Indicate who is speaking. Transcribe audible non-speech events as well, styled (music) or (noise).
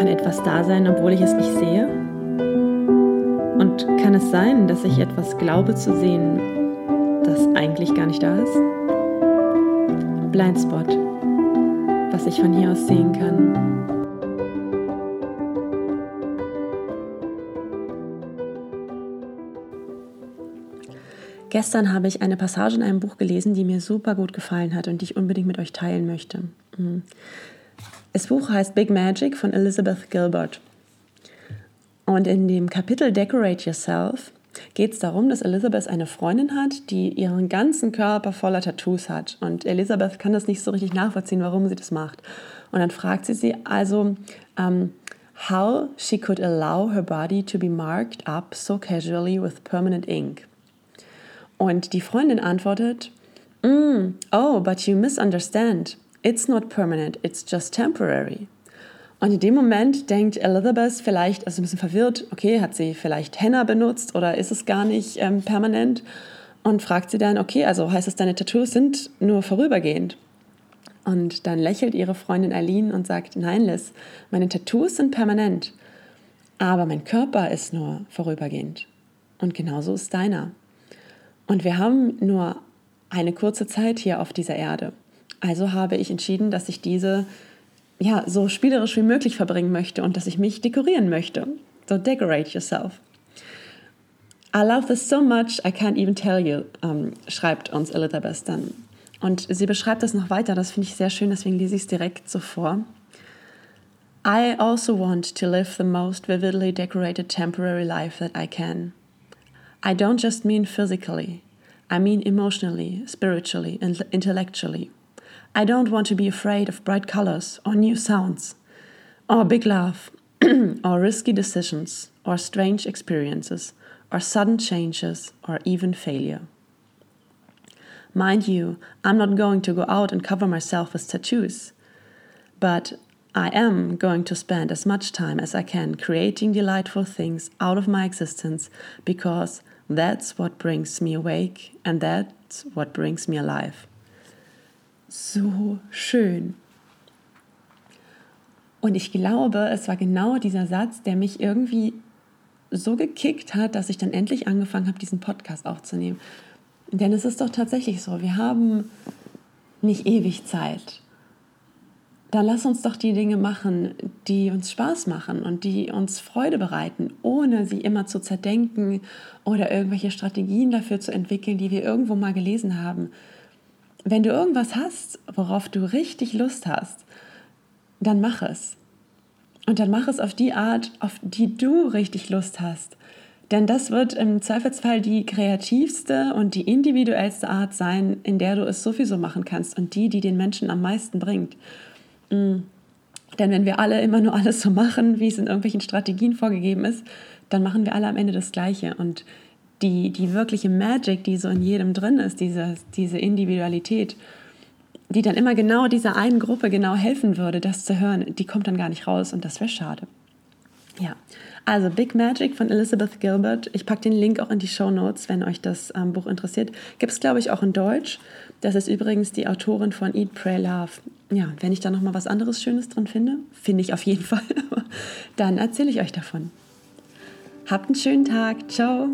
Speaker 1: Kann etwas da sein, obwohl ich es nicht sehe? Und kann es sein, dass ich etwas glaube zu sehen, das eigentlich gar nicht da ist? Blindspot, was ich von hier aus sehen kann. Gestern habe ich eine Passage in einem Buch gelesen, die mir super gut gefallen hat und die ich unbedingt mit euch teilen möchte. Das Buch heißt Big Magic von Elizabeth Gilbert. Und in dem Kapitel Decorate Yourself geht es darum, dass Elizabeth eine Freundin hat, die ihren ganzen Körper voller Tattoos hat. Und Elizabeth kann das nicht so richtig nachvollziehen, warum sie das macht. Und dann fragt sie sie also, um, ähm, how she could allow her body to be marked up so casually with permanent ink. Und die Freundin antwortet, mm, Oh, but you misunderstand. It's not permanent, it's just temporary. Und in dem Moment denkt Elizabeth vielleicht, also ein bisschen verwirrt, okay, hat sie vielleicht Henna benutzt oder ist es gar nicht ähm, permanent? Und fragt sie dann, okay, also heißt es, deine Tattoos sind nur vorübergehend? Und dann lächelt ihre Freundin Aline und sagt, nein, Liz, meine Tattoos sind permanent, aber mein Körper ist nur vorübergehend. Und genauso ist deiner. Und wir haben nur eine kurze Zeit hier auf dieser Erde. Also habe ich entschieden, dass ich diese ja, so spielerisch wie möglich verbringen möchte und dass ich mich dekorieren möchte. So decorate yourself. I love this so much, I can't even tell you, um, schreibt uns Elizabeth dann. Und sie beschreibt das noch weiter, das finde ich sehr schön, deswegen lese ich es direkt so vor. I also want to live the most vividly decorated temporary life that I can. I don't just mean physically, I mean emotionally, spiritually, and intellectually. I don't want to be afraid of bright colors or new sounds, or big love, (clears throat) or risky decisions, or strange experiences, or sudden changes, or even failure. Mind you, I'm not going to go out and cover myself with tattoos, but I am going to spend as much time as I can creating delightful things out of my existence because That's what brings me awake and that's what brings me alive. So schön. Und ich glaube, es war genau dieser Satz, der mich irgendwie so gekickt hat, dass ich dann endlich angefangen habe, diesen Podcast aufzunehmen. Denn es ist doch tatsächlich so, wir haben nicht ewig Zeit dann lass uns doch die Dinge machen, die uns Spaß machen und die uns Freude bereiten, ohne sie immer zu zerdenken oder irgendwelche Strategien dafür zu entwickeln, die wir irgendwo mal gelesen haben. Wenn du irgendwas hast, worauf du richtig Lust hast, dann mach es. Und dann mach es auf die Art, auf die du richtig Lust hast. Denn das wird im Zweifelsfall die kreativste und die individuellste Art sein, in der du es sowieso machen kannst und die, die den Menschen am meisten bringt. Mm. Denn wenn wir alle immer nur alles so machen, wie es in irgendwelchen Strategien vorgegeben ist, dann machen wir alle am Ende das Gleiche. Und die, die wirkliche Magic, die so in jedem drin ist, diese, diese Individualität, die dann immer genau dieser einen Gruppe genau helfen würde, das zu hören, die kommt dann gar nicht raus und das wäre schade. Ja, also Big Magic von Elizabeth Gilbert. Ich packe den Link auch in die Show Notes, wenn euch das ähm, Buch interessiert. Gibt es, glaube ich, auch in Deutsch. Das ist übrigens die Autorin von Eat, Pray, Love. Ja, wenn ich da noch mal was anderes Schönes drin finde, finde ich auf jeden (laughs) Fall, dann erzähle ich euch davon. Habt einen schönen Tag. Ciao.